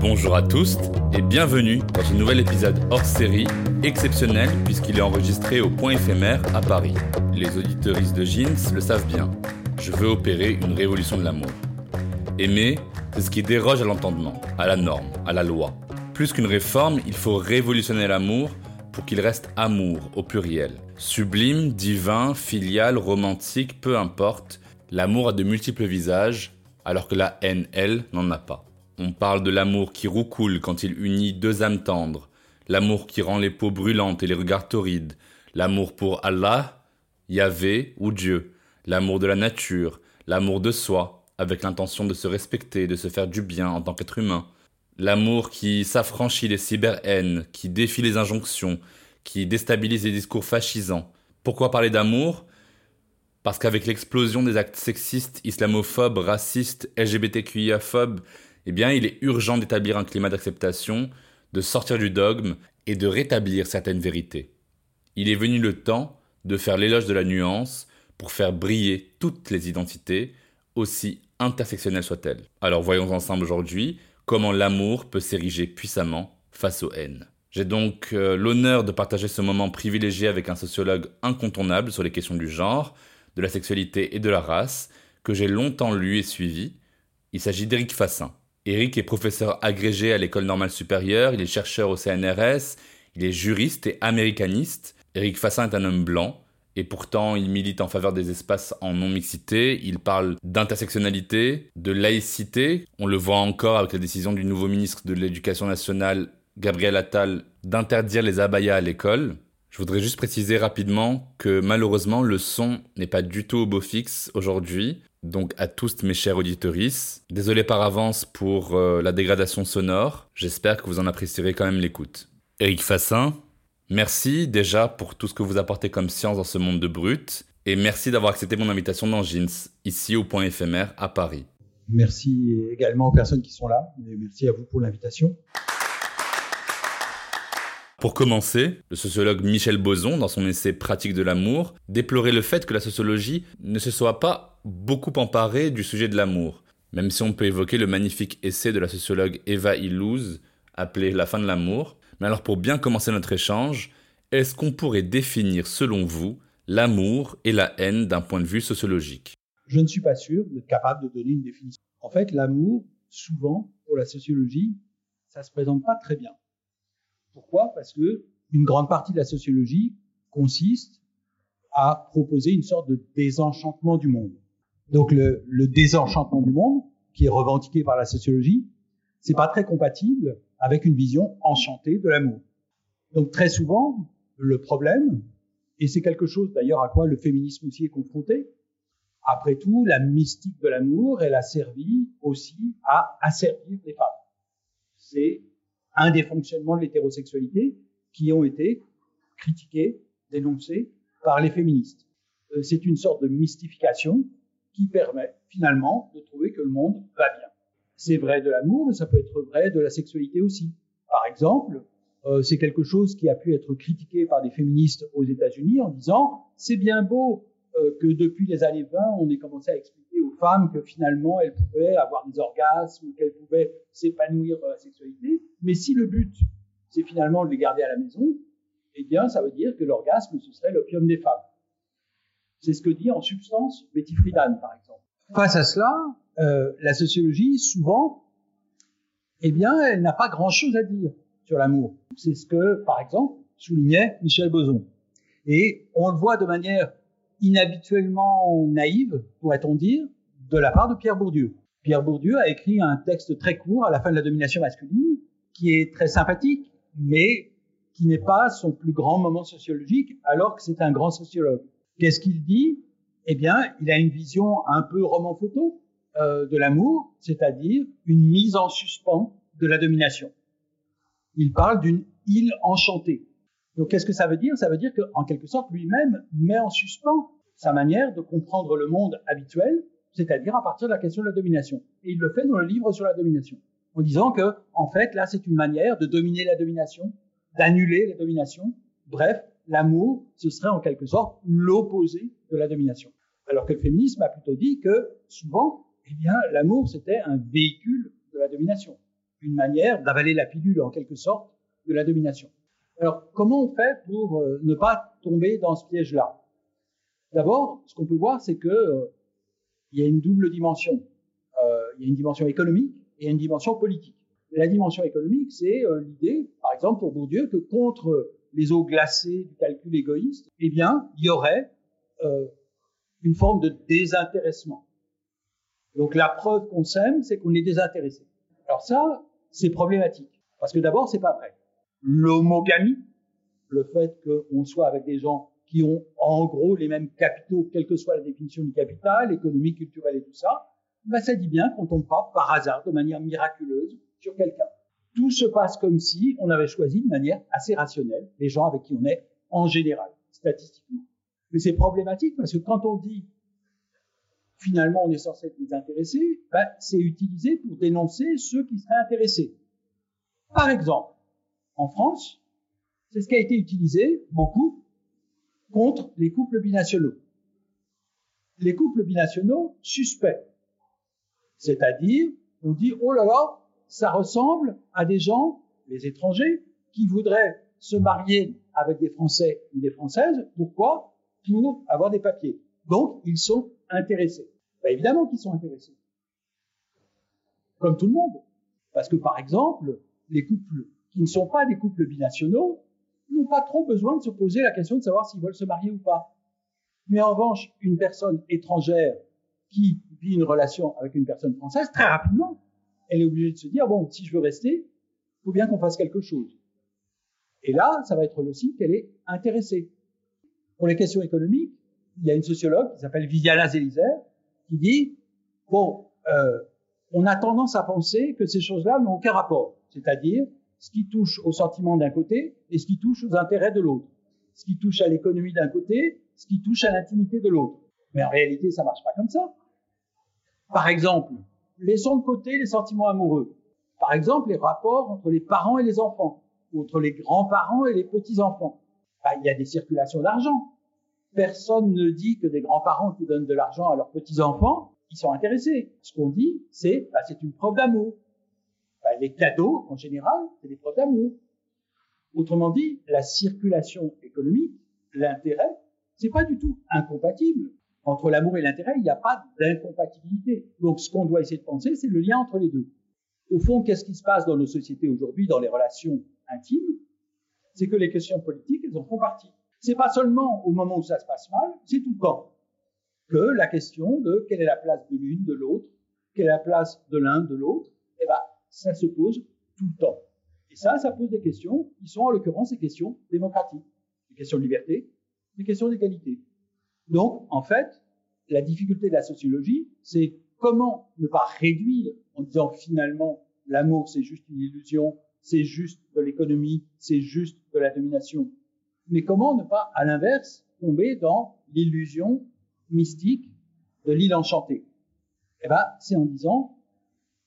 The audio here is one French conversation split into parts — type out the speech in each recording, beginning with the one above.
Bonjour à tous et bienvenue dans ce nouvel épisode hors série, exceptionnel puisqu'il est enregistré au point éphémère à Paris. Les auditeuristes de Jeans le savent bien. Je veux opérer une révolution de l'amour. Aimer, c'est ce qui déroge à l'entendement, à la norme, à la loi. Plus qu'une réforme, il faut révolutionner l'amour pour qu'il reste amour au pluriel. Sublime, divin, filial, romantique, peu importe, l'amour a de multiples visages, alors que la haine, elle, n'en a pas. On parle de l'amour qui roucoule quand il unit deux âmes tendres, l'amour qui rend les peaux brûlantes et les regards torrides, l'amour pour Allah, Yahvé ou Dieu, l'amour de la nature, l'amour de soi, avec l'intention de se respecter, de se faire du bien en tant qu'être humain, l'amour qui s'affranchit des cyber-haines, qui défie les injonctions, qui déstabilise les discours fascisants. Pourquoi parler d'amour? Parce qu'avec l'explosion des actes sexistes, islamophobes, racistes, LGBTQIA-phobes, eh bien, il est urgent d'établir un climat d'acceptation, de sortir du dogme et de rétablir certaines vérités. Il est venu le temps de faire l'éloge de la nuance pour faire briller toutes les identités, aussi intersectionnelles soient-elles. Alors voyons ensemble aujourd'hui comment l'amour peut s'ériger puissamment face aux haines. J'ai donc euh, l'honneur de partager ce moment privilégié avec un sociologue incontournable sur les questions du genre, de la sexualité et de la race, que j'ai longtemps lu et suivi. Il s'agit d'Éric Fassin. Eric est professeur agrégé à l'école normale supérieure, il est chercheur au CNRS, il est juriste et américaniste. Eric Fassin est un homme blanc, et pourtant il milite en faveur des espaces en non-mixité, il parle d'intersectionnalité, de laïcité, on le voit encore avec la décision du nouveau ministre de l'Éducation nationale, Gabriel Attal, d'interdire les abayas à l'école. Je voudrais juste préciser rapidement que malheureusement le son n'est pas du tout au beau fixe aujourd'hui. Donc à tous mes chers auditorices, désolé par avance pour euh, la dégradation sonore, j'espère que vous en apprécierez quand même l'écoute. Eric Fassin, merci déjà pour tout ce que vous apportez comme science dans ce monde de brut, et merci d'avoir accepté mon invitation dans Jeans, ici au point éphémère à Paris. Merci également aux personnes qui sont là, et merci à vous pour l'invitation. Pour commencer, le sociologue Michel Boson, dans son essai Pratique de l'amour, déplorait le fait que la sociologie ne se soit pas beaucoup emparée du sujet de l'amour, même si on peut évoquer le magnifique essai de la sociologue Eva Illouz, appelé La fin de l'amour. Mais alors pour bien commencer notre échange, est-ce qu'on pourrait définir selon vous l'amour et la haine d'un point de vue sociologique? Je ne suis pas sûr d'être capable de donner une définition. En fait, l'amour, souvent, pour la sociologie, ça se présente pas très bien. Pourquoi? Parce que une grande partie de la sociologie consiste à proposer une sorte de désenchantement du monde. Donc le, le désenchantement du monde, qui est revendiqué par la sociologie, c'est pas très compatible avec une vision enchantée de l'amour. Donc très souvent, le problème, et c'est quelque chose d'ailleurs à quoi le féminisme aussi est confronté, après tout, la mystique de l'amour, elle a servi aussi à asservir les femmes. C'est un des fonctionnements de l'hétérosexualité qui ont été critiqués, dénoncés par les féministes. Euh, c'est une sorte de mystification qui permet finalement de trouver que le monde va bien. C'est vrai de l'amour, mais ça peut être vrai de la sexualité aussi. Par exemple, euh, c'est quelque chose qui a pu être critiqué par des féministes aux États-Unis en disant c'est bien beau euh, que depuis les années 20, on ait commencé à expliquer aux femmes que finalement elles pouvaient avoir des orgasmes, qu'elles pouvaient s'épanouir dans la sexualité, mais si le but c'est finalement de les garder à la maison, eh bien ça veut dire que l'orgasme ce serait l'opium des femmes. C'est ce que dit en substance Betty Friedan, par exemple. Face à cela, euh, la sociologie, souvent, eh bien, elle n'a pas grand-chose à dire sur l'amour. C'est ce que, par exemple, soulignait Michel Boson. Et on le voit de manière inhabituellement naïve, pourrait-on dire, de la part de Pierre Bourdieu. Pierre Bourdieu a écrit un texte très court à la fin de la domination masculine, qui est très sympathique, mais qui n'est pas son plus grand moment sociologique, alors que c'est un grand sociologue. Qu'est-ce qu'il dit? Eh bien, il a une vision un peu roman photo euh, de l'amour, c'est-à-dire une mise en suspens de la domination. Il parle d'une île enchantée. Donc, qu'est-ce que ça veut dire? Ça veut dire qu'en quelque sorte, lui-même met en suspens sa manière de comprendre le monde habituel, c'est-à-dire à partir de la question de la domination. Et il le fait dans le livre sur la domination, en disant que, en fait, là, c'est une manière de dominer la domination, d'annuler la domination. Bref, l'amour, ce serait en quelque sorte l'opposé de la domination. Alors que le féminisme a plutôt dit que, souvent, eh bien, l'amour, c'était un véhicule de la domination, une manière d'avaler la pilule, en quelque sorte, de la domination. Alors, comment on fait pour euh, ne pas tomber dans ce piège-là? D'abord, ce qu'on peut voir, c'est que euh, y a une double dimension. Euh, il y a une dimension économique et une dimension politique. La dimension économique, c'est l'idée, par exemple pour Bourdieu, que contre les eaux glacées du calcul égoïste, eh bien, il y aurait une forme de désintéressement. Donc la preuve qu'on s'aime, c'est qu'on est désintéressé. Alors ça, c'est problématique, parce que d'abord, c'est pas vrai l'homogamie, le fait qu'on soit avec des gens qui ont en gros les mêmes capitaux, quelle que soit la définition du capital, économique, culturel et tout ça, ben ça dit bien qu'on tombe pas par hasard, de manière miraculeuse, sur quelqu'un. Tout se passe comme si on avait choisi de manière assez rationnelle les gens avec qui on est en général, statistiquement. Mais c'est problématique parce que quand on dit finalement on est censé être désintéressé, ben, c'est utilisé pour dénoncer ceux qui seraient intéressés. Par exemple, en France, c'est ce qui a été utilisé beaucoup contre les couples binationaux. Les couples binationaux suspects. C'est-à-dire, on dit, oh là là, ça ressemble à des gens, les étrangers, qui voudraient se marier avec des Français ou des Françaises. Pourquoi? Pour avoir des papiers. Donc, ils sont intéressés. Ben, évidemment qu'ils sont intéressés. Comme tout le monde. Parce que, par exemple, les couples qui ne sont pas des couples binationaux n'ont pas trop besoin de se poser la question de savoir s'ils veulent se marier ou pas. Mais en revanche, une personne étrangère qui vit une relation avec une personne française, très rapidement, elle est obligée de se dire, bon, si je veux rester, il faut bien qu'on fasse quelque chose. Et là, ça va être le signe qu'elle est intéressée. Pour les questions économiques, il y a une sociologue qui s'appelle Viviana Zelizer qui dit, bon, euh, on a tendance à penser que ces choses-là n'ont aucun rapport. C'est-à-dire, ce qui touche au sentiment d'un côté et ce qui touche aux intérêts de l'autre. Ce qui touche à l'économie d'un côté, ce qui touche à l'intimité de l'autre. Mais en réalité, ça marche pas comme ça. Par exemple, laissons de côté les sentiments amoureux. Par exemple, les rapports entre les parents et les enfants, ou entre les grands-parents et les petits-enfants. Ben, il y a des circulations d'argent. Personne ne dit que des grands-parents qui donnent de l'argent à leurs petits-enfants, ils sont intéressés. Ce qu'on dit, c'est, ben, c'est une preuve d'amour les cadeaux, en général, c'est des preuves d'amour. Autrement dit, la circulation économique, l'intérêt, c'est pas du tout incompatible. Entre l'amour et l'intérêt, il n'y a pas d'incompatibilité. Donc, ce qu'on doit essayer de penser, c'est le lien entre les deux. Au fond, qu'est-ce qui se passe dans nos sociétés aujourd'hui, dans les relations intimes? C'est que les questions politiques, elles en font partie. C'est pas seulement au moment où ça se passe mal, c'est tout le temps que la question de quelle est la place de l'une, de l'autre, quelle est la place de l'un, de l'autre, eh ben, ça se pose tout le temps. Et ça, ça pose des questions qui sont en l'occurrence des questions démocratiques, des questions de liberté, des questions d'égalité. Donc, en fait, la difficulté de la sociologie, c'est comment ne pas réduire en disant finalement l'amour c'est juste une illusion, c'est juste de l'économie, c'est juste de la domination. Mais comment ne pas, à l'inverse, tomber dans l'illusion mystique de l'île enchantée? Eh ben, c'est en disant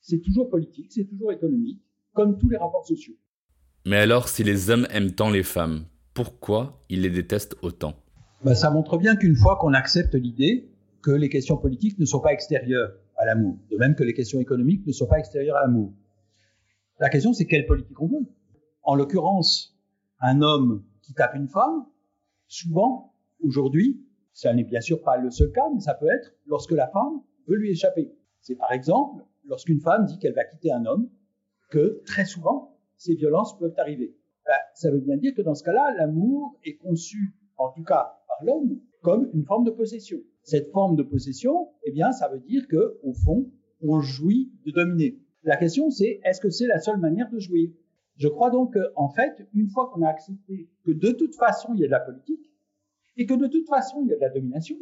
c'est toujours politique, c'est toujours économique, comme tous les rapports sociaux. Mais alors, si les hommes aiment tant les femmes, pourquoi ils les détestent autant? Ben, Ça montre bien qu'une fois qu'on accepte l'idée que les questions politiques ne sont pas extérieures à l'amour, de même que les questions économiques ne sont pas extérieures à l'amour. La question, c'est quelle politique on veut? En l'occurrence, un homme qui tape une femme, souvent, aujourd'hui, ça n'est bien sûr pas le seul cas, mais ça peut être lorsque la femme veut lui échapper. C'est par exemple lorsqu'une femme dit qu'elle va quitter un homme, que très souvent, ces violences peuvent arriver. Ben, ça veut bien dire que dans ce cas-là, l'amour est conçu, en tout cas par l'homme, comme une forme de possession. Cette forme de possession, eh bien, ça veut dire que, au fond, on jouit de dominer. La question, c'est est-ce que c'est la seule manière de jouir? Je crois donc qu'en fait, une fois qu'on a accepté que de toute façon il y a de la politique et que de toute façon il y a de la domination,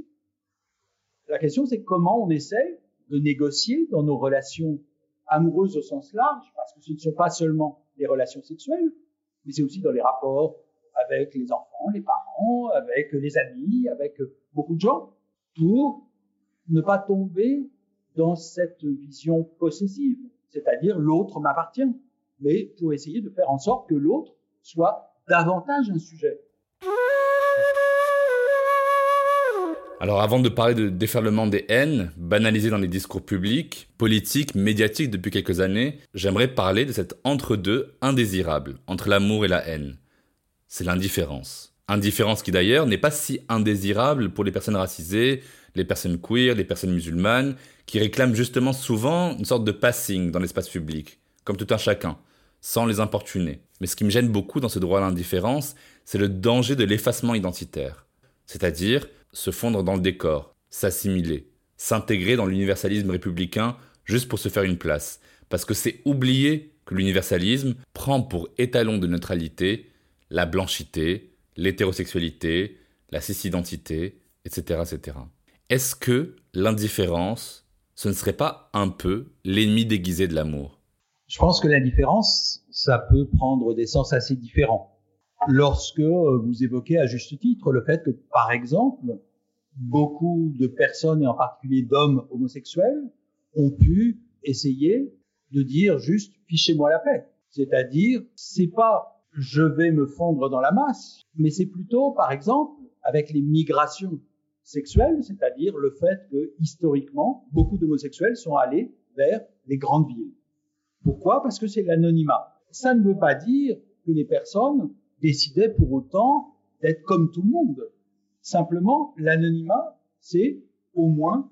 la question c'est comment on essaie de négocier dans nos relations amoureuses au sens large, parce que ce ne sont pas seulement les relations sexuelles, mais c'est aussi dans les rapports avec les enfants, les parents, avec les amis, avec beaucoup de gens, pour ne pas tomber dans cette vision possessive, c'est-à-dire l'autre m'appartient, mais pour essayer de faire en sorte que l'autre soit davantage un sujet. Alors avant de parler de déferlement des haines, banalisées dans les discours publics, politiques, médiatiques depuis quelques années, j'aimerais parler de cet entre-deux indésirable entre l'amour et la haine. C'est l'indifférence. Indifférence qui d'ailleurs n'est pas si indésirable pour les personnes racisées, les personnes queer, les personnes musulmanes, qui réclament justement souvent une sorte de passing dans l'espace public, comme tout un chacun, sans les importuner. Mais ce qui me gêne beaucoup dans ce droit à l'indifférence, c'est le danger de l'effacement identitaire. C'est-à-dire se fondre dans le décor, s'assimiler, s'intégrer dans l'universalisme républicain juste pour se faire une place. Parce que c'est oublier que l'universalisme prend pour étalon de neutralité la blanchité, l'hétérosexualité, la cis-identité, etc. etc. Est-ce que l'indifférence, ce ne serait pas un peu l'ennemi déguisé de l'amour? Je pense que l'indifférence, ça peut prendre des sens assez différents. Lorsque euh, vous évoquez à juste titre le fait que, par exemple, beaucoup de personnes, et en particulier d'hommes homosexuels, ont pu essayer de dire juste fichez-moi la paix. C'est-à-dire, c'est pas je vais me fondre dans la masse, mais c'est plutôt, par exemple, avec les migrations c'est-à-dire le fait que, historiquement, beaucoup d'homosexuels sont allés vers les grandes villes. Pourquoi? Parce que c'est l'anonymat. Ça ne veut pas dire que les personnes décidait pour autant d'être comme tout le monde. Simplement, l'anonymat, c'est au moins,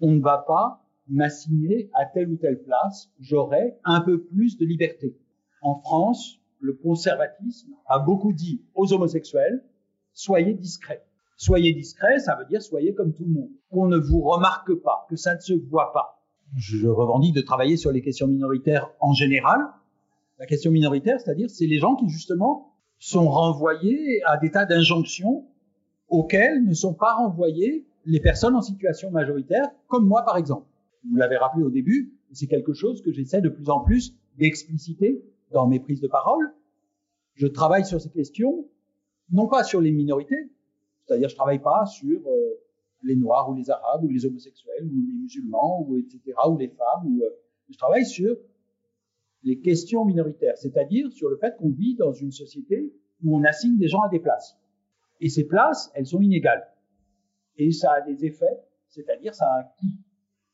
on ne va pas m'assigner à telle ou telle place, j'aurai un peu plus de liberté. En France, le conservatisme a beaucoup dit aux homosexuels, soyez discrets. Soyez discrets, ça veut dire soyez comme tout le monde. Qu'on ne vous remarque pas, que ça ne se voit pas. Je revendique de travailler sur les questions minoritaires en général. La question minoritaire, c'est-à-dire, c'est les gens qui justement sont renvoyés à des tas d'injonctions auxquelles ne sont pas renvoyées les personnes en situation majoritaire, comme moi par exemple. Vous l'avez rappelé au début, c'est quelque chose que j'essaie de plus en plus d'expliciter dans mes prises de parole. Je travaille sur ces questions, non pas sur les minorités, c'est-à-dire je travaille pas sur euh, les noirs ou les arabes ou les homosexuels ou les musulmans ou etc. ou les femmes. Ou, euh, je travaille sur les questions minoritaires, c'est-à-dire sur le fait qu'on vit dans une société où on assigne des gens à des places. Et ces places, elles sont inégales. Et ça a des effets, c'est-à-dire ça a un coût.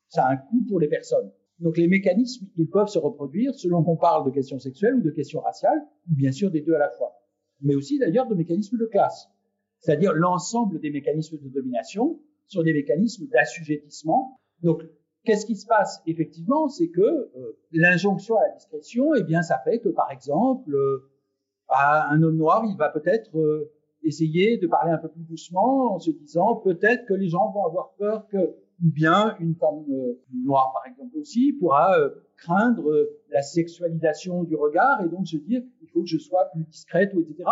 Ça a un coût pour les personnes. Donc les mécanismes, ils peuvent se reproduire selon qu'on parle de questions sexuelles ou de questions raciales, ou bien sûr des deux à la fois. Mais aussi d'ailleurs de mécanismes de classe. C'est-à-dire l'ensemble des mécanismes de domination sont des mécanismes d'assujettissement. Donc Qu'est-ce qui se passe effectivement? C'est que euh, l'injonction à la discrétion, eh bien, ça fait que par exemple, euh, un homme noir, il va peut-être euh, essayer de parler un peu plus doucement en se disant peut-être que les gens vont avoir peur que, ou bien une femme noire par exemple aussi pourra craindre la sexualisation du regard et donc se dire il faut que je sois plus discrète etc.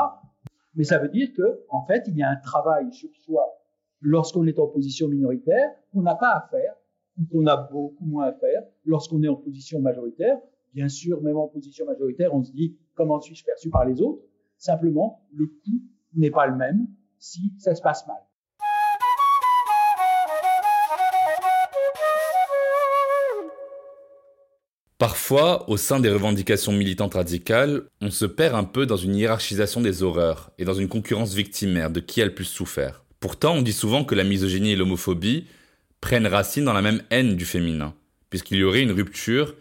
Mais ça veut dire que en fait il y a un travail sur soi lorsqu'on est en position minoritaire qu'on n'a pas à faire qu'on a beaucoup moins à faire lorsqu'on est en position majoritaire. Bien sûr, même en position majoritaire, on se dit comment suis-je perçu par les autres? Simplement, le coût n'est pas le même si ça se passe mal. Parfois, au sein des revendications militantes radicales, on se perd un peu dans une hiérarchisation des horreurs et dans une concurrence victimaire de qui a le plus souffert. Pourtant, on dit souvent que la misogynie et l'homophobie prennent racine dans la même haine du féminin, puisqu'il y aurait une rupture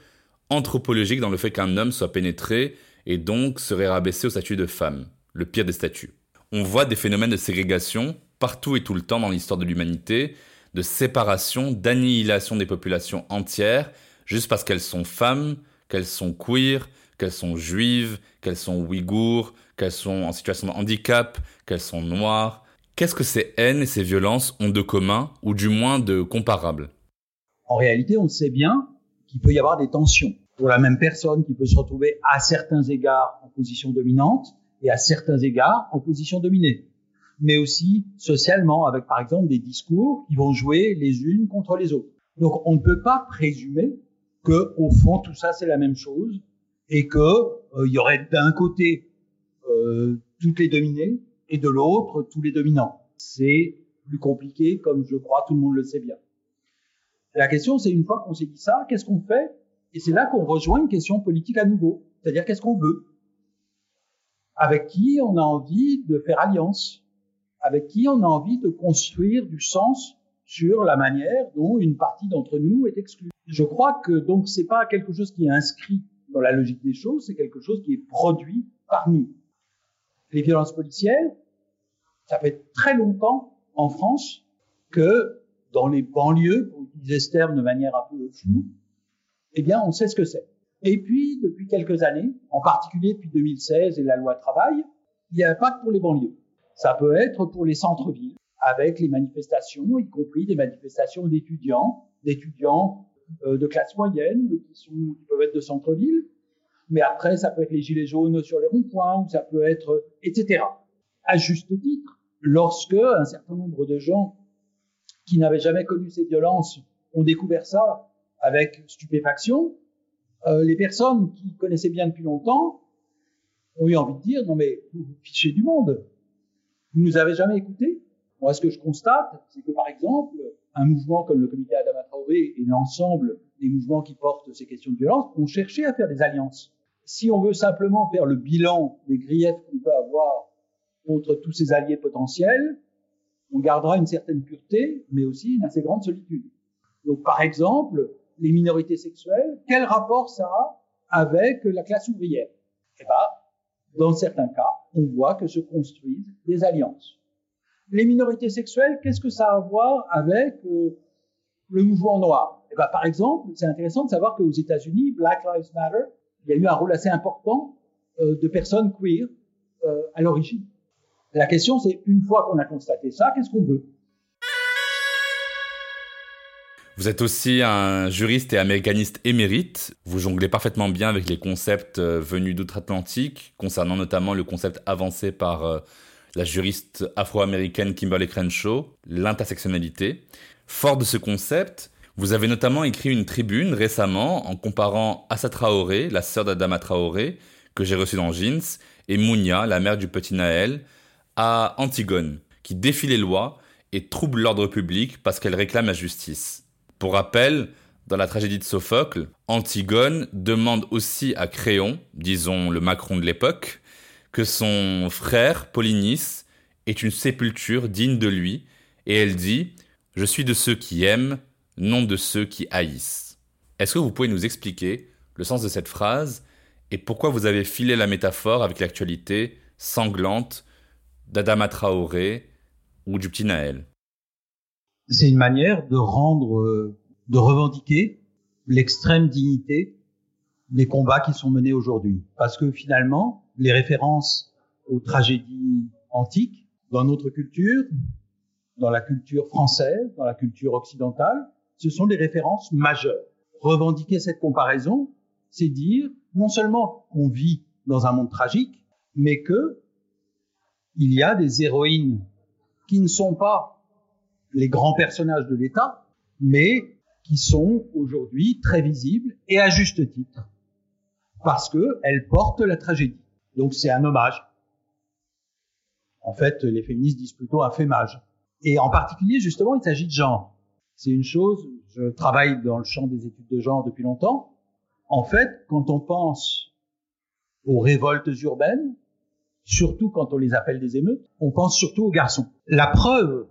anthropologique dans le fait qu'un homme soit pénétré et donc serait rabaissé au statut de femme, le pire des statuts. On voit des phénomènes de ségrégation partout et tout le temps dans l'histoire de l'humanité, de séparation, d'annihilation des populations entières, juste parce qu'elles sont femmes, qu'elles sont queer, qu'elles sont juives, qu'elles sont ouïghours, qu'elles sont en situation de handicap, qu'elles sont noires, Qu'est-ce que ces haines et ces violences ont de commun, ou du moins de comparable En réalité, on sait bien qu'il peut y avoir des tensions. pour la même personne qui peut se retrouver à certains égards en position dominante et à certains égards en position dominée, mais aussi socialement avec par exemple des discours qui vont jouer les unes contre les autres. Donc on ne peut pas présumer que au fond tout ça c'est la même chose et que euh, il y aurait d'un côté euh, toutes les dominées et de l'autre tous les dominants. C'est plus compliqué comme je crois tout le monde le sait bien. La question c'est une fois qu'on s'est dit ça, qu'est-ce qu'on fait? Et c'est là qu'on rejoint une question politique à nouveau, c'est-à-dire qu'est-ce qu'on veut? Avec qui on a envie de faire alliance? Avec qui on a envie de construire du sens sur la manière dont une partie d'entre nous est exclue? Je crois que donc c'est pas quelque chose qui est inscrit dans la logique des choses, c'est quelque chose qui est produit par nous. Les violences policières, ça fait très longtemps en France que dans les banlieues, pour utiliser ce terme de manière un peu floue, eh bien, on sait ce que c'est. Et puis, depuis quelques années, en particulier depuis 2016 et la loi travail, il n'y a pas que pour les banlieues. Ça peut être pour les centres-villes avec les manifestations, y compris des manifestations d'étudiants, d'étudiants de classe moyenne qui, sont, peuvent être de centre-ville. Mais après, ça peut être les gilets jaunes sur les ronds-points, ou ça peut être, etc. À juste titre, lorsque un certain nombre de gens qui n'avaient jamais connu ces violences ont découvert ça avec stupéfaction, euh, les personnes qui connaissaient bien depuis longtemps ont eu envie de dire non mais vous vous fichez du monde, vous nous avez jamais écoutés, moi, ce que je constate, c'est que, par exemple, un mouvement comme le comité Adama Traoré et l'ensemble des mouvements qui portent ces questions de violence ont cherché à faire des alliances. Si on veut simplement faire le bilan des griefs qu'on peut avoir contre tous ces alliés potentiels, on gardera une certaine pureté, mais aussi une assez grande solitude. Donc, par exemple, les minorités sexuelles, quel rapport ça a avec la classe ouvrière? Eh ben, dans certains cas, on voit que se construisent des alliances les minorités sexuelles, qu'est-ce que ça a à voir avec euh, le mouvement noir? Eh ben, Par exemple, c'est intéressant de savoir qu'aux États-Unis, Black Lives Matter, il y a eu un rôle assez important euh, de personnes queer euh, à l'origine. La question, c'est une fois qu'on a constaté ça, qu'est-ce qu'on veut? Vous êtes aussi un juriste et américaniste émérite. Vous jonglez parfaitement bien avec les concepts venus d'outre-Atlantique, concernant notamment le concept avancé par la juriste afro-américaine Kimberly Crenshaw, l'intersectionnalité. Fort de ce concept, vous avez notamment écrit une tribune récemment en comparant Assa Traoré, la sœur d'Adama Traoré, que j'ai reçue dans Jeans, et Mounia, la mère du petit Naël, à Antigone, qui défie les lois et trouble l'ordre public parce qu'elle réclame la justice. Pour rappel, dans la tragédie de Sophocle, Antigone demande aussi à Créon, disons le Macron de l'époque, que son frère, Polynice, est une sépulture digne de lui, et elle dit Je suis de ceux qui aiment, non de ceux qui haïssent. Est-ce que vous pouvez nous expliquer le sens de cette phrase et pourquoi vous avez filé la métaphore avec l'actualité sanglante d'Adama Traoré ou du petit Naël? C'est une manière de rendre, euh, de revendiquer l'extrême dignité des combats qui sont menés aujourd'hui. Parce que finalement, les références aux tragédies antiques dans notre culture, dans la culture française, dans la culture occidentale, ce sont des références majeures. Revendiquer cette comparaison, c'est dire non seulement qu'on vit dans un monde tragique, mais que il y a des héroïnes qui ne sont pas les grands personnages de l'État, mais qui sont aujourd'hui très visibles et à juste titre, parce qu'elles portent la tragédie. Donc c'est un hommage. En fait, les féministes disent plutôt un fémage. Et en particulier, justement, il s'agit de genre. C'est une chose, je travaille dans le champ des études de genre depuis longtemps. En fait, quand on pense aux révoltes urbaines, surtout quand on les appelle des émeutes, on pense surtout aux garçons. La preuve,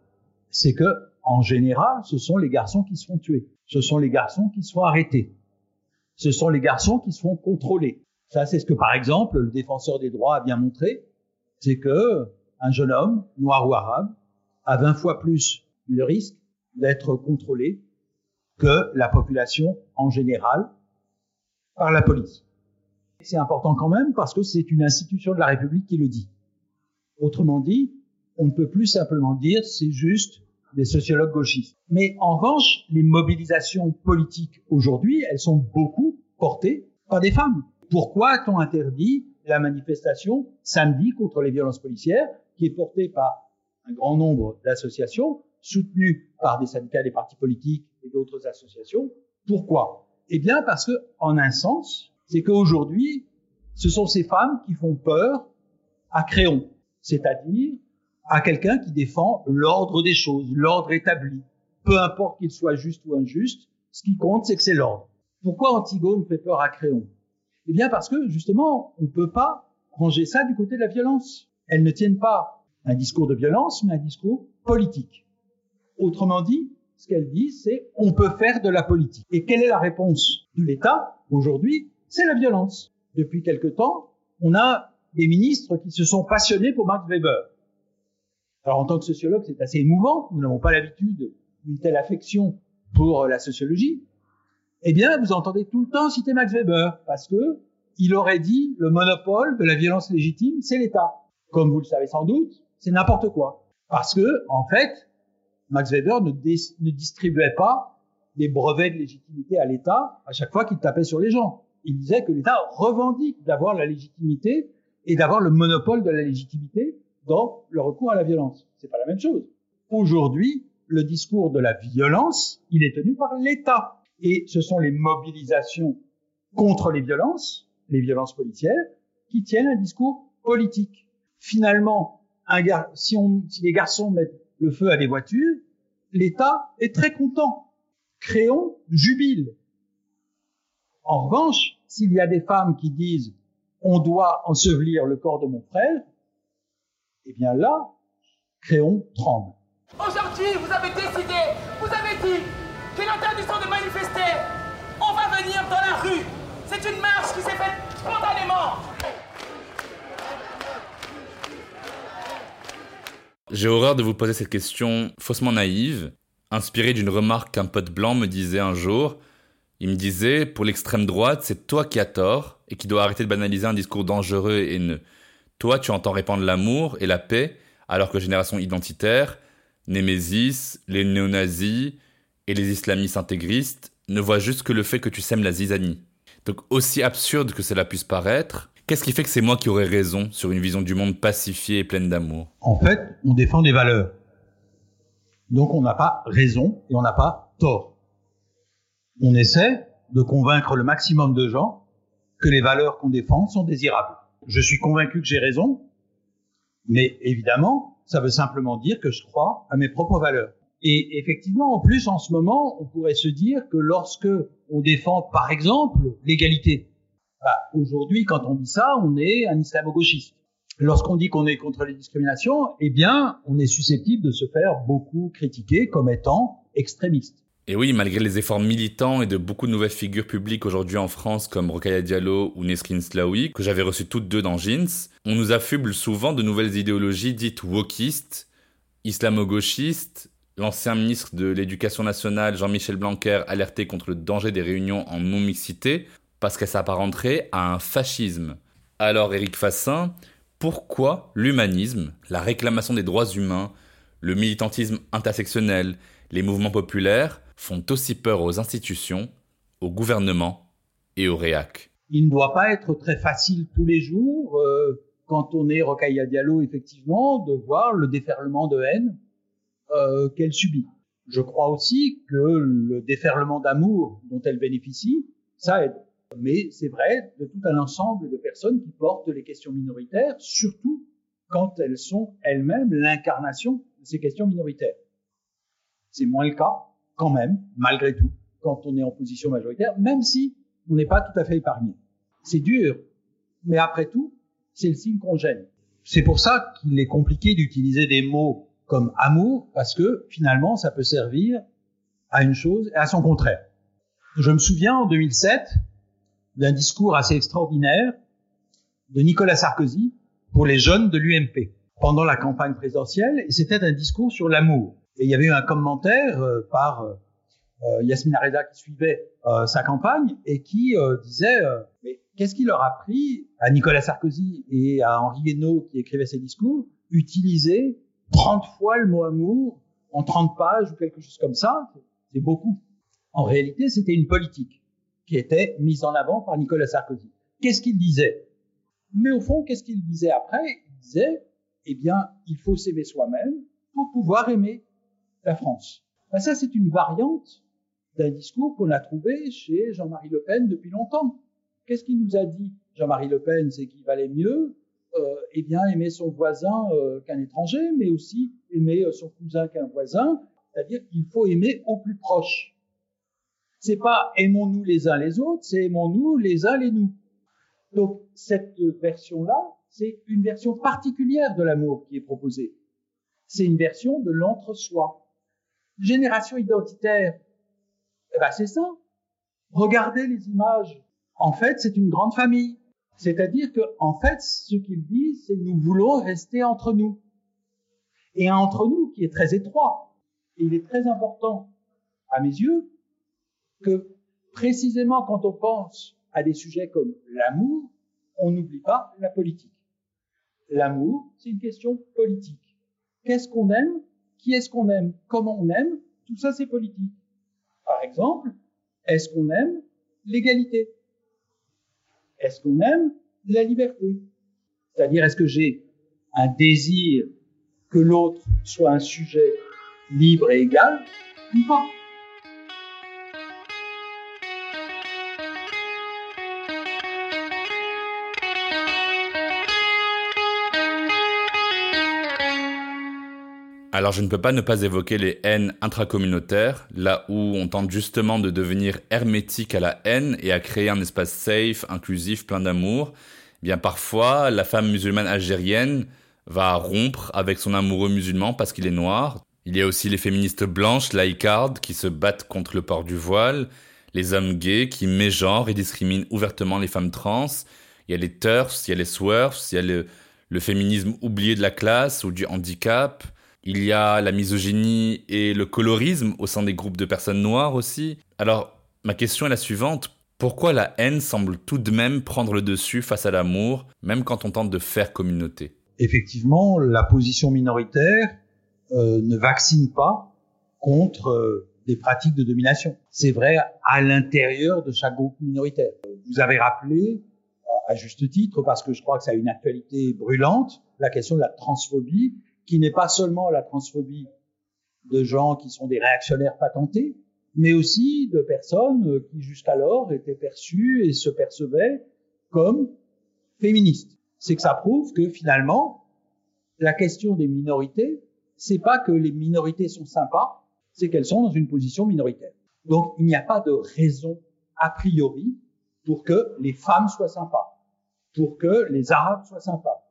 c'est que, en général, ce sont les garçons qui se font tuer. Ce sont les garçons qui se font arrêter. Ce sont les garçons qui se font contrôler. Ça, c'est ce que, par exemple, le défenseur des droits a bien montré, c'est que un jeune homme, noir ou arabe, a 20 fois plus le risque d'être contrôlé que la population en général par la police. C'est important quand même parce que c'est une institution de la République qui le dit. Autrement dit, on ne peut plus simplement dire c'est juste des sociologues gauchistes. Mais en revanche, les mobilisations politiques aujourd'hui, elles sont beaucoup portées pas des femmes. Pourquoi a-t-on interdit la manifestation samedi contre les violences policières qui est portée par un grand nombre d'associations soutenues par des syndicats, des partis politiques et d'autres associations? Pourquoi? Eh bien parce que, en un sens, c'est qu'aujourd'hui, ce sont ces femmes qui font peur à Créon, c'est-à-dire à quelqu'un qui défend l'ordre des choses, l'ordre établi, peu importe qu'il soit juste ou injuste, ce qui compte, c'est que c'est l'ordre. Pourquoi Antigone fait peur à Créon? Eh bien parce que justement, on ne peut pas ranger ça du côté de la violence. Elles ne tiennent pas un discours de violence, mais un discours politique. Autrement dit, ce qu'elles disent, c'est on peut faire de la politique. Et quelle est la réponse de l'État aujourd'hui? C'est la violence. Depuis quelque temps, on a des ministres qui se sont passionnés pour Max Weber. Alors en tant que sociologue, c'est assez émouvant. Nous n'avons pas l'habitude d'une telle affection pour la sociologie. Eh bien, vous entendez tout le temps citer Max Weber parce que il aurait dit le monopole de la violence légitime, c'est l'État. Comme vous le savez sans doute, c'est n'importe quoi. Parce que, en fait, Max Weber ne, distribuait pas des brevets de légitimité à l'État à chaque fois qu'il tapait sur les gens. Il disait que l'État revendique d'avoir la légitimité et d'avoir le monopole de la légitimité dans le recours à la violence. C'est pas la même chose. Aujourd'hui, le discours de la violence, il est tenu par l'État. Et ce sont les mobilisations contre les violences, les violences policières, qui tiennent un discours politique. Finalement, si les garçons mettent le feu à des voitures, l'État est très content. Créons jubile. En revanche, s'il y a des femmes qui disent on doit ensevelir le corps de mon frère, eh bien là, Créon tremble. Aujourd'hui, vous avez décidé, vous avez dit est interdit de manifester. On va venir dans la rue. C'est une marche qui s'est faite spontanément. J'ai horreur de vous poser cette question faussement naïve, inspirée d'une remarque qu'un pote blanc me disait un jour. Il me disait, pour l'extrême droite, c'est toi qui as tort et qui dois arrêter de banaliser un discours dangereux et haineux. Toi, tu entends répandre l'amour et la paix, alors que Génération Identitaire, Némésis, les néo-nazis et les islamistes intégristes ne voient juste que le fait que tu sèmes la zizanie. Donc aussi absurde que cela puisse paraître, qu'est-ce qui fait que c'est moi qui aurais raison sur une vision du monde pacifiée et pleine d'amour? En fait, on défend des valeurs. Donc on n'a pas raison et on n'a pas tort. On essaie de convaincre le maximum de gens que les valeurs qu'on défend sont désirables. Je suis convaincu que j'ai raison, mais évidemment, ça veut simplement dire que je crois à mes propres valeurs. Et effectivement, en plus, en ce moment, on pourrait se dire que lorsque on défend, par exemple, l'égalité, bah, aujourd'hui, quand on dit ça, on est un islamo-gauchiste. Lorsqu'on dit qu'on est contre les discriminations, eh bien, on est susceptible de se faire beaucoup critiquer comme étant extrémiste. Et oui, malgré les efforts militants et de beaucoup de nouvelles figures publiques aujourd'hui en France comme Rokaya Diallo ou Nesrin Slaoui, que j'avais reçues toutes deux dans Jeans, on nous affuble souvent de nouvelles idéologies dites wokistes, islamo-gauchistes, l'ancien ministre de l'Éducation nationale Jean-Michel Blanquer alerté contre le danger des réunions en non-mixité parce qu'elle s'apparenterait à un fascisme. Alors Éric Fassin, pourquoi l'humanisme, la réclamation des droits humains, le militantisme intersectionnel, les mouvements populaires font aussi peur aux institutions, au gouvernement et au réac. Il ne doit pas être très facile tous les jours, euh, quand on est Rocaille Diallo, effectivement, de voir le déferlement de haine euh, qu'elle subit. Je crois aussi que le déferlement d'amour dont elle bénéficie, ça aide. Mais c'est vrai de tout un ensemble de personnes qui portent les questions minoritaires, surtout quand elles sont elles-mêmes l'incarnation de ces questions minoritaires. C'est moins le cas quand même, malgré tout, quand on est en position majoritaire, même si on n'est pas tout à fait épargné. C'est dur, mais après tout, c'est le signe qu'on gêne. C'est pour ça qu'il est compliqué d'utiliser des mots comme amour, parce que finalement, ça peut servir à une chose et à son contraire. Je me souviens en 2007 d'un discours assez extraordinaire de Nicolas Sarkozy pour les jeunes de l'UMP pendant la campagne présidentielle, et c'était un discours sur l'amour. Et il y avait eu un commentaire euh, par euh, euh, Yasmina Reza qui suivait sa campagne et qui disait mais qu'est-ce qui leur a pris à Nicolas Sarkozy et à Henri Guénaud qui écrivait ses discours? Utiliser 30 fois le mot amour en 30 pages ou quelque chose comme ça C'est beaucoup. En réalité, c'était une politique. qui était mise en avant par Nicolas Sarkozy. Qu'est-ce qu'il disait? Mais au fond, qu'est-ce qu'il disait après? Il disait, eh bien, il faut s'aimer soi-même pour pouvoir aimer la France. Ben, ça, c'est une variante d'un discours qu'on a trouvé chez Jean-Marie Le Pen depuis longtemps. Qu'est-ce qu'il nous a dit? Jean-Marie Le Pen C'est qu'il valait mieux eh bien, aimer son voisin euh, qu'un étranger, mais aussi aimer euh, son cousin qu'un voisin, c'est-à-dire qu'il faut aimer au plus proche. C'est pas aimons-nous les uns les autres, c'est aimons-nous les uns les nous. Donc cette version-là, c'est une version particulière de l'amour qui est proposée. C'est une version de l'entre-soi. Génération identitaire, eh ben c'est ça. Regardez les images. En fait, c'est une grande famille. C'est-à-dire que, en fait, ce qu'il dit, c'est nous voulons rester entre nous. Et entre nous qui est très étroit. Et il est très important, à mes yeux, que précisément quand on pense à des sujets comme l'amour, on n'oublie pas la politique. L'amour, c'est une question politique. Qu'est-ce qu'on aime? Qui est-ce qu'on aime? Comment on aime? Tout ça, c'est politique. Par exemple, est-ce qu'on aime l'égalité? Est-ce qu'on aime la liberté? C'est-à-dire, est-ce que j'ai un désir que l'autre soit un sujet libre et égal ou pas? Alors je ne peux pas ne pas évoquer les haines intracommunautaires, là où on tente justement de devenir hermétique à la haine et à créer un espace safe, inclusif, plein d'amour. Eh bien parfois, la femme musulmane algérienne va rompre avec son amoureux musulman parce qu'il est noir. Il y a aussi les féministes blanches, laïcardes, qui se battent contre le port du voile, les hommes gays qui mégenrent et discriminent ouvertement les femmes trans. Il y a les turfs, il y a les swerfs, il y a le, le féminisme oublié de la classe ou du handicap. Il y a la misogynie et le colorisme au sein des groupes de personnes noires aussi. Alors, ma question est la suivante. Pourquoi la haine semble tout de même prendre le dessus face à l'amour, même quand on tente de faire communauté? Effectivement, la position minoritaire euh, ne vaccine pas contre euh, des pratiques de domination. C'est vrai à l'intérieur de chaque groupe minoritaire. Vous avez rappelé, à juste titre, parce que je crois que ça a une actualité brûlante, la question de la transphobie qui n'est pas seulement la transphobie de gens qui sont des réactionnaires patentés, mais aussi de personnes qui jusqu'alors étaient perçues et se percevaient comme féministes. C'est que ça prouve que finalement, la question des minorités, c'est pas que les minorités sont sympas, c'est qu'elles sont dans une position minoritaire. Donc il n'y a pas de raison a priori pour que les femmes soient sympas, pour que les arabes soient sympas,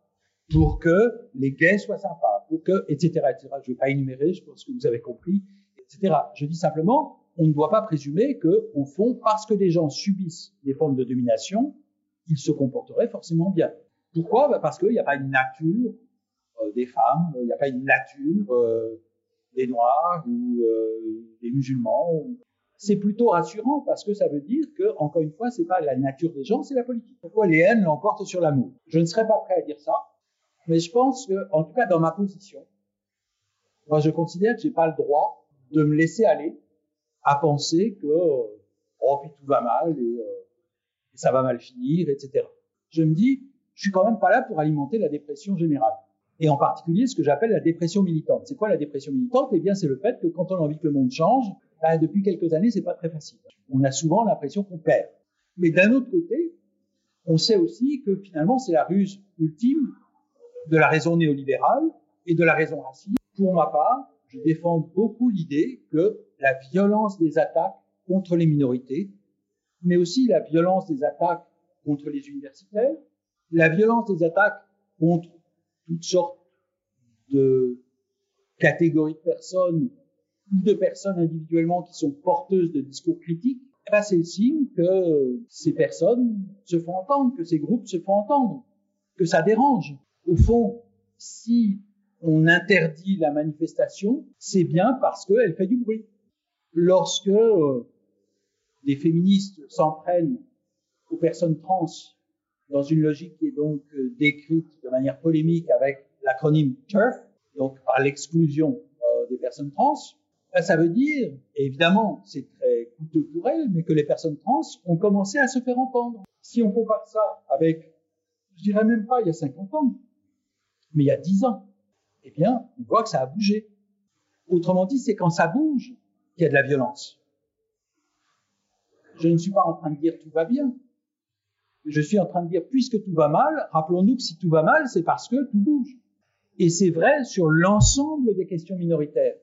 pour que les gays soient sympas, pour que, etc., etc. Je ne vais pas énumérer, je pense que vous avez compris, etc. Je dis simplement, on ne doit pas présumer que, au fond, parce que des gens subissent des formes de domination, ils se comporteraient forcément bien. Pourquoi? Bah Parce qu'il n'y a pas une nature euh, des femmes, il n'y a pas une nature euh, des noirs ou euh, des musulmans. C'est plutôt rassurant parce que ça veut dire que, encore une fois, c'est pas la nature des gens, c'est la politique. Pourquoi les haines l'emportent sur l'amour? Je ne serais pas prêt à dire ça. Mais je pense que, en tout cas, dans ma position, moi, je considère que j'ai pas le droit de me laisser aller à penser que, oh, puis tout va mal et, euh, ça va mal finir, etc. Je me dis, je suis quand même pas là pour alimenter la dépression générale. Et en particulier, ce que j'appelle la dépression militante. C'est quoi la dépression militante? Eh bien, c'est le fait que quand on a envie que le monde change, ben, depuis quelques années, c'est pas très facile. On a souvent l'impression qu'on perd. Mais d'un autre côté, on sait aussi que finalement, c'est la ruse ultime de la raison néolibérale et de la raison raciste. Pour ma part, je défends beaucoup l'idée que la violence des attaques contre les minorités, mais aussi la violence des attaques contre les universitaires, la violence des attaques contre toutes sortes de catégories de personnes ou de personnes individuellement qui sont porteuses de discours critiques, eh ben, c'est le signe que ces personnes se font entendre, que ces groupes se font entendre, que ça dérange au fond, si on interdit la manifestation, c'est bien parce qu'elle fait du bruit. Lorsque euh, les féministes s'en prennent aux personnes trans dans une logique qui est donc euh, décrite de manière polémique avec l'acronyme TERF, donc par l'exclusion euh, des personnes trans, ben, ça veut dire, évidemment, c'est très coûteux pour elles, mais que les personnes trans ont commencé à se faire entendre. Si on compare ça avec, je dirais même pas il y a 50 ans, mais il y a 10 ans, eh bien, on voit que ça a bougé. Autrement dit, c'est quand ça bouge qu'il y a de la violence. Je ne suis pas en train de dire tout va bien. Je suis en train de dire, puisque tout va mal, rappelons-nous que si tout va mal, c'est parce que tout bouge. Et c'est vrai sur l'ensemble des questions minoritaires.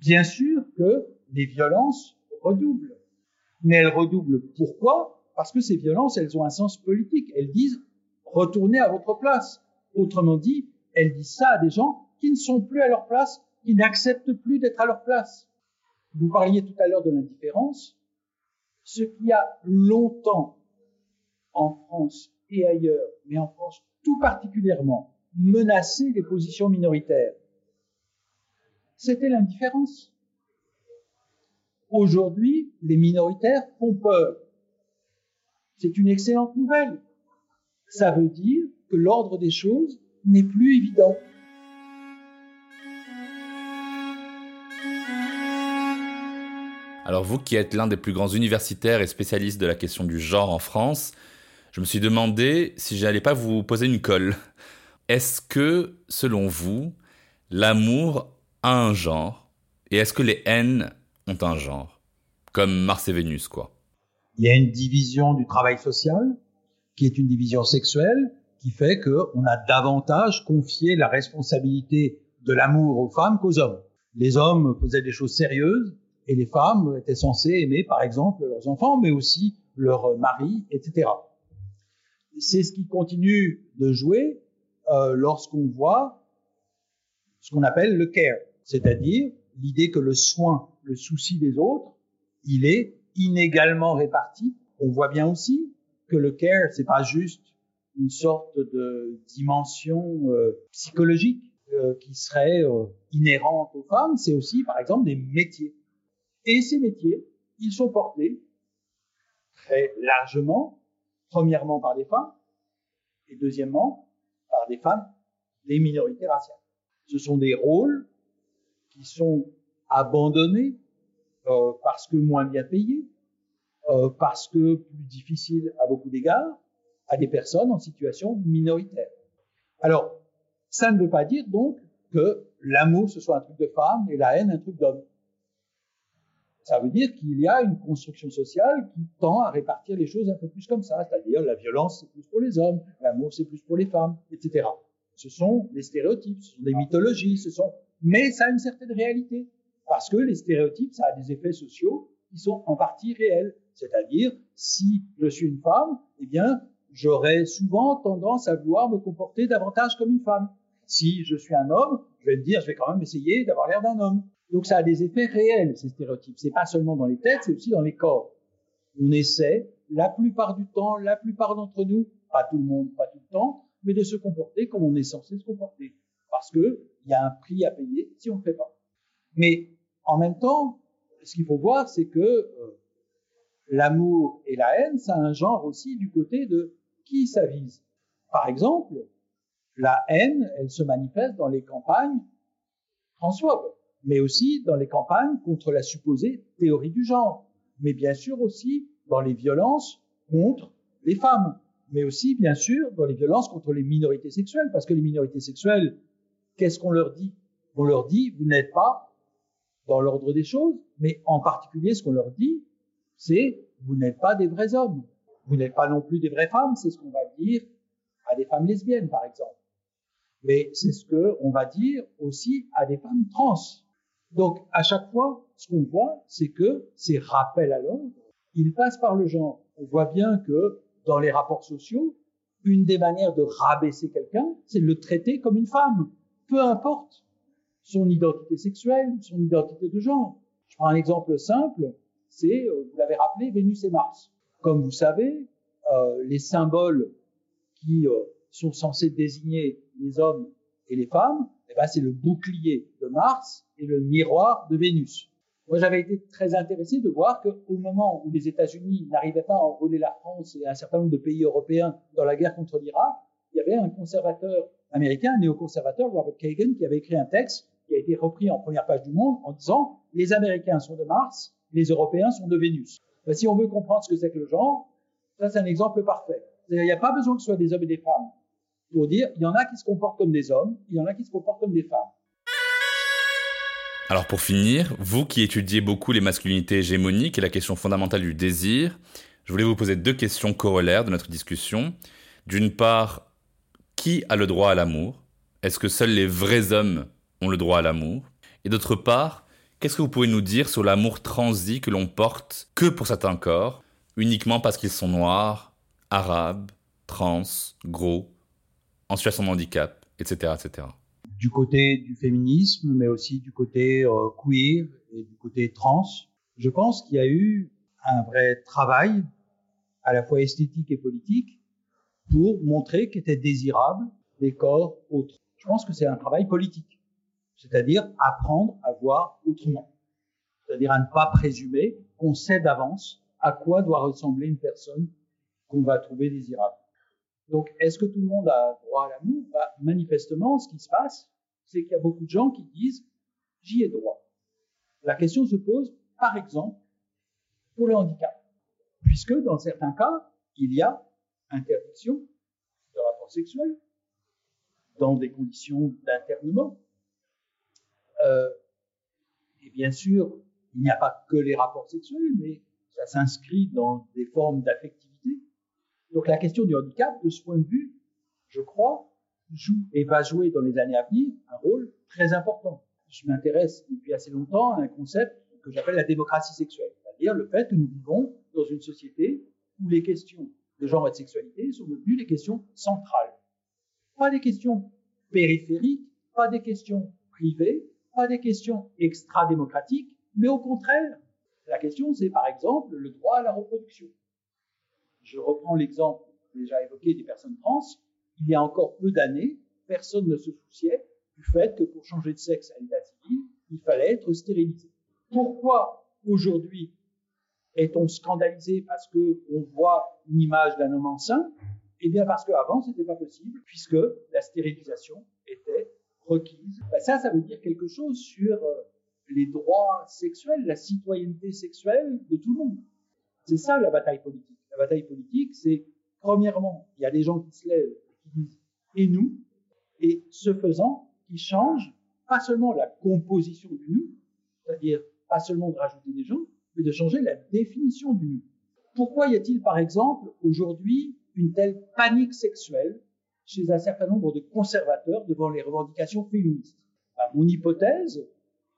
Bien sûr que les violences redoublent. Mais elles redoublent pourquoi? Parce que ces violences, elles ont un sens politique. Elles disent, retournez à votre place. Autrement dit, elles disent ça à des gens qui ne sont plus à leur place, qui n'acceptent plus d'être à leur place. Vous parliez tout à l'heure de l'indifférence. Ce qui a longtemps en France et ailleurs, mais en France tout particulièrement, menacé les positions minoritaires, c'était l'indifférence. Aujourd'hui, les minoritaires font peur. C'est une excellente nouvelle. Ça veut dire que l'ordre des choses n'est plus évident. Alors vous qui êtes l'un des plus grands universitaires et spécialistes de la question du genre en France, je me suis demandé si j'allais pas vous poser une colle. Est-ce que, selon vous, l'amour a un genre Et est-ce que les haines ont un genre? Comme Mars et Vénus, quoi. Il y a une division du travail social, qui est une division sexuelle, qui fait qu'on a davantage confié la responsabilité de l'amour aux femmes qu'aux hommes. Les hommes faisaient des choses sérieuses, et les femmes étaient censées aimer, par exemple, leurs enfants, mais aussi leur mari, etc. C'est ce qui continue de jouer euh, lorsqu'on voit ce qu'on appelle le care, c'est-à-dire l'idée que le soin, le souci des autres, il est inégalement réparti. On voit bien aussi que le care, c'est pas juste une sorte de dimension euh, psychologique euh, qui serait euh, inhérente aux femmes, c'est aussi, par exemple, des métiers. Et ces métiers, ils sont portés très largement, premièrement par des femmes, et deuxièmement par des femmes des minorités raciales. Ce sont des rôles qui sont abandonnés euh, parce que moins bien payés, euh, parce que plus difficiles à beaucoup d'égards, à des personnes en situation minoritaire. Alors, ça ne veut pas dire donc que l'amour ce soit un truc de femme et la haine un truc d'homme. Ça veut dire qu'il y a une construction sociale qui tend à répartir les choses un peu plus comme ça, c'est-à-dire la violence c'est plus pour les hommes, l'amour c'est plus pour les femmes, etc. Ce sont des stéréotypes, ce sont des mythologies, ce sont, mais ça a une certaine réalité parce que les stéréotypes ça a des effets sociaux qui sont en partie réels. C'est-à-dire, si je suis une femme, eh bien, j'aurais souvent tendance à vouloir me comporter davantage comme une femme. Si je suis un homme, je vais me dire, je vais quand même essayer d'avoir l'air d'un homme. Donc ça a des effets réels, ces stéréotypes. C'est pas seulement dans les têtes, c'est aussi dans les corps. On essaie, la plupart du temps, la plupart d'entre nous, pas tout le monde, pas tout le temps, mais de se comporter comme on est censé se comporter. Parce que il y a un prix à payer si on ne fait pas. Mais en même temps, ce qu'il faut voir, c'est que euh, l'amour et la haine, ça a un genre aussi du côté de qui ça vise. Par exemple, la haine, elle se manifeste dans les campagnes transphobes, mais aussi dans les campagnes contre la supposée théorie du genre, mais bien sûr aussi dans les violences contre les femmes, mais aussi bien sûr dans les violences contre les minorités sexuelles, parce que les minorités sexuelles, qu'est-ce qu'on leur dit? On leur dit, vous n'êtes pas dans l'ordre des choses, mais en particulier ce qu'on leur dit, c'est, vous n'êtes pas des vrais hommes, vous n'êtes pas non plus des vraies femmes, c'est ce qu'on va dire à des femmes lesbiennes, par exemple. Mais c'est ce qu'on va dire aussi à des femmes trans. Donc, à chaque fois, ce qu'on voit, c'est que ces rappels à l'ordre, ils passent par le genre. On voit bien que dans les rapports sociaux, une des manières de rabaisser quelqu'un, c'est de le traiter comme une femme. Peu importe son identité sexuelle, son identité de genre. Je prends un exemple simple, c'est, euh, vous l'avez rappelé, Vénus et Mars. Comme vous savez, euh, les symboles qui euh, sont censés désigner les hommes et les femmes, eh ben, c'est le bouclier de Mars et le miroir de Vénus. Moi, j'avais été très intéressé de voir qu'au moment où les États-Unis n'arrivaient pas à enrôler la France et un certain nombre de pays européens dans la guerre contre l'Irak, il y avait un conservateur américain, un néoconservateur, Robert Kagan, qui avait écrit un texte qui a été repris en première page du Monde en disant les Américains sont de Mars, les Européens sont de Vénus. Ben, si on veut comprendre ce que c'est que le genre, ça c'est un exemple parfait. Il n'y a pas besoin que ce soit des hommes et des femmes pour dire il y en a qui se comportent comme des hommes, il y en a qui se comportent comme des femmes. Alors pour finir, vous qui étudiez beaucoup les masculinités hégémoniques et la question fondamentale du désir, je voulais vous poser deux questions corollaires de notre discussion. D'une part, qui a le droit à l'amour? Est-ce que seuls les vrais hommes ont le droit à l'amour? Et d'autre part, qu'est-ce que vous pouvez nous dire sur l'amour transi que l'on porte que pour certains corps, uniquement parce qu'ils sont noirs, arabes, trans, gros, en situation de handicap, etc., etc du côté du féminisme, mais aussi du côté euh, queer et du côté trans. Je pense qu'il y a eu un vrai travail, à la fois esthétique et politique, pour montrer qu'étaient désirables des corps autres. Je pense que c'est un travail politique, c'est-à-dire apprendre à voir autrement, c'est-à-dire à ne pas présumer qu'on sait d'avance à quoi doit ressembler une personne qu'on va trouver désirable. Donc, est-ce que tout le monde a droit à l'amour? Bah, Manifestement, ce qui se passe, c'est qu'il y a beaucoup de gens qui disent j'y ai droit. La question se pose, par exemple, pour le handicap, puisque dans certains cas, il y a interdiction de rapport sexuel dans des conditions d'internement. Euh, et bien sûr, il n'y a pas que les rapports sexuels, mais ça s'inscrit dans des formes d'affectivité. Donc la question du handicap, de ce point de vue, je crois, joue et va jouer dans les années à venir un rôle très important. Je m'intéresse depuis assez longtemps à un concept que j'appelle la démocratie sexuelle, c'est-à-dire le fait que nous vivons dans une société où les questions de genre et de sexualité sont devenues les questions centrales. Pas des questions périphériques, pas des questions privées, pas des questions extra-démocratiques, mais au contraire, la question c'est par exemple le droit à la reproduction. Je reprends l'exemple déjà évoqué des personnes trans il y a encore peu d'années, personne ne se souciait du fait que pour changer de sexe à l'état civil, il fallait être stérilisé. Pourquoi aujourd'hui est-on scandalisé parce qu'on voit une image d'un homme enceint Eh bien parce qu'avant, ce n'était pas possible, puisque la stérilisation était requise. Ben ça, ça veut dire quelque chose sur euh, les droits sexuels, la citoyenneté sexuelle de tout le monde. C'est ça la bataille politique. La bataille politique, c'est, premièrement, il y a des gens qui se lèvent et nous, et ce faisant, qui change pas seulement la composition du nous, c'est-à-dire pas seulement de rajouter des gens, mais de changer la définition du nous. Pourquoi y a-t-il, par exemple, aujourd'hui, une telle panique sexuelle? Chez un certain nombre de conservateurs devant les revendications féministes ben, Mon hypothèse,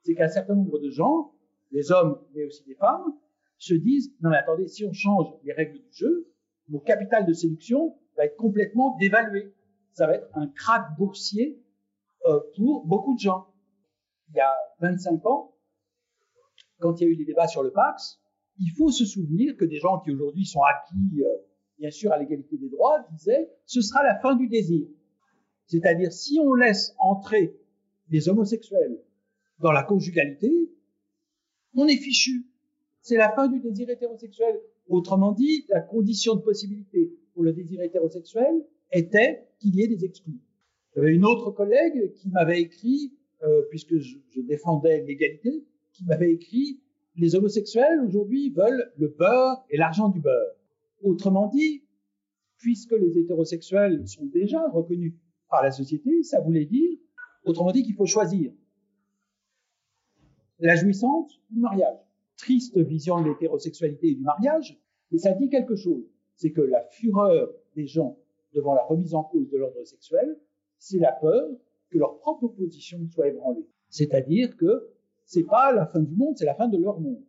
c'est qu'un certain nombre de gens, les hommes mais aussi des femmes, se disent non mais attendez, si on change les règles du jeu, mon capital de séduction va être complètement dévalué. Ça va être un krach boursier euh, pour beaucoup de gens. Il y a 25 ans, quand il y a eu les débats sur le Pax, il faut se souvenir que des gens qui aujourd'hui sont acquis, euh, bien sûr, à l'égalité des droits, disaient ce sera la fin du désir. C'est-à-dire, si on laisse entrer les homosexuels dans la conjugalité, on est fichu. C'est la fin du désir hétérosexuel. Autrement dit, la condition de possibilité pour le désir hétérosexuel était qu'il y ait des exclus. J'avais une autre collègue qui m'avait écrit, euh, puisque je défendais l'égalité, qui m'avait écrit les homosexuels aujourd'hui veulent le beurre et l'argent du beurre. Autrement dit, puisque les hétérosexuels sont déjà reconnus par la société, ça voulait dire, autrement dit, qu'il faut choisir la jouissance ou le mariage. Triste vision de l'hétérosexualité et du mariage, mais ça dit quelque chose c'est que la fureur des gens devant la remise en cause de l'ordre sexuel, c'est la peur que leur propre position soit ébranlée. C'est-à-dire que c'est pas la fin du monde, c'est la fin de leur monde.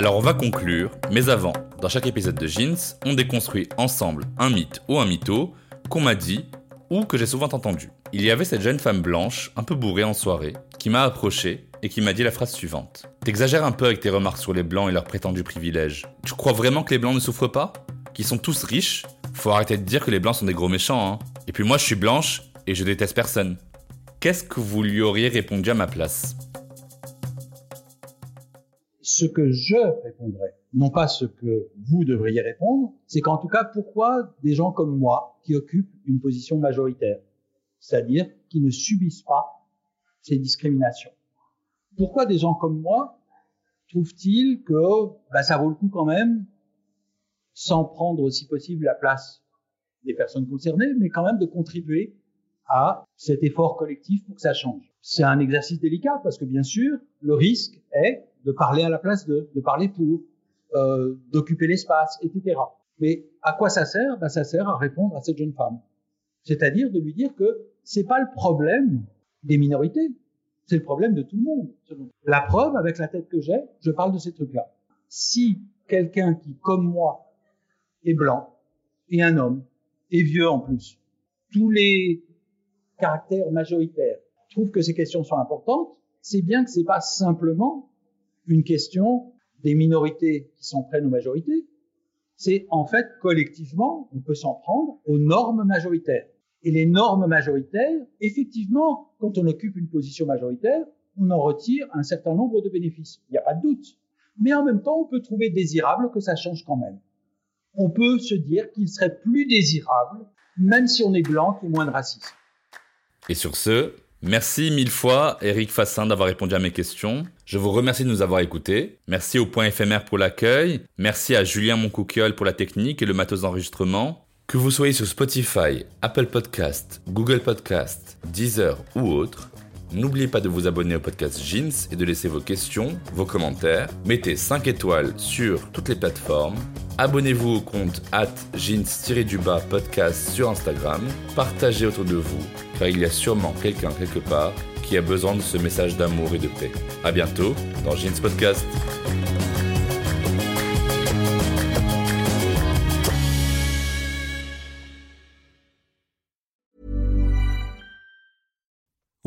Alors on va conclure, mais avant, dans chaque épisode de Jeans, on déconstruit ensemble un mythe ou un mytho qu'on m'a dit ou que j'ai souvent entendu. Il y avait cette jeune femme blanche, un peu bourrée en soirée, qui m'a approché et qui m'a dit la phrase suivante. T'exagères un peu avec tes remarques sur les blancs et leurs prétendus privilèges. Tu crois vraiment que les blancs ne souffrent pas? Qu'ils sont tous riches? Faut arrêter de dire que les blancs sont des gros méchants, hein. Et puis moi je suis blanche et je déteste personne. Qu'est-ce que vous lui auriez répondu à ma place? Ce que je répondrais, non pas ce que vous devriez répondre, c'est qu'en tout cas, pourquoi des gens comme moi, qui occupent une position majoritaire, c'est-à-dire qui ne subissent pas ces discriminations. Pourquoi des gens comme moi trouvent-ils que bah, ça vaut le coup quand même, sans prendre si possible la place des personnes concernées, mais quand même de contribuer à cet effort collectif pour que ça change? C'est un exercice délicat parce que bien sûr, le risque de parler à la place de, de parler pour, euh, d'occuper l'espace, etc. Mais à quoi ça sert? Ben, Ça sert à répondre à cette jeune femme. C'est-à-dire de lui dire que c'est pas le problème des minorités, c'est le problème de tout le monde. La preuve, avec la tête que j'ai, je parle de ces trucs-là. Si quelqu'un qui, comme moi, est blanc, et un homme, et vieux en plus, tous les caractères majoritaires trouve que ces questions sont importantes, c'est bien que c'est pas simplement une question des minorités qui s'en prennent aux majorités. C'est en fait collectivement, on peut s'en prendre aux normes majoritaires. Et les normes majoritaires, effectivement, quand on occupe une position majoritaire, on en retire un certain nombre de bénéfices. Il n'y a pas de doute. Mais en même temps, on peut trouver désirable que ça change quand même. On peut se dire qu'il serait plus désirable, même si on est blanc, qu'il y ait moins de racisme. Et sur ce, merci mille fois Eric Fassin d'avoir répondu à mes questions. Je vous remercie de nous avoir écoutés. Merci au point éphémère pour l'accueil. Merci à Julien Moncouquiol pour la technique et le matos d'enregistrement. Que vous soyez sur Spotify, Apple Podcast, Google Podcast, Deezer ou autre, n'oubliez pas de vous abonner au podcast Jeans et de laisser vos questions, vos commentaires. Mettez 5 étoiles sur toutes les plateformes. Abonnez-vous au compte at jeans-du-bas podcast sur Instagram. Partagez autour de vous, car il y a sûrement quelqu'un quelque part qui a besoin de ce message d'amour et de paix. À bientôt dans Jeans Podcast.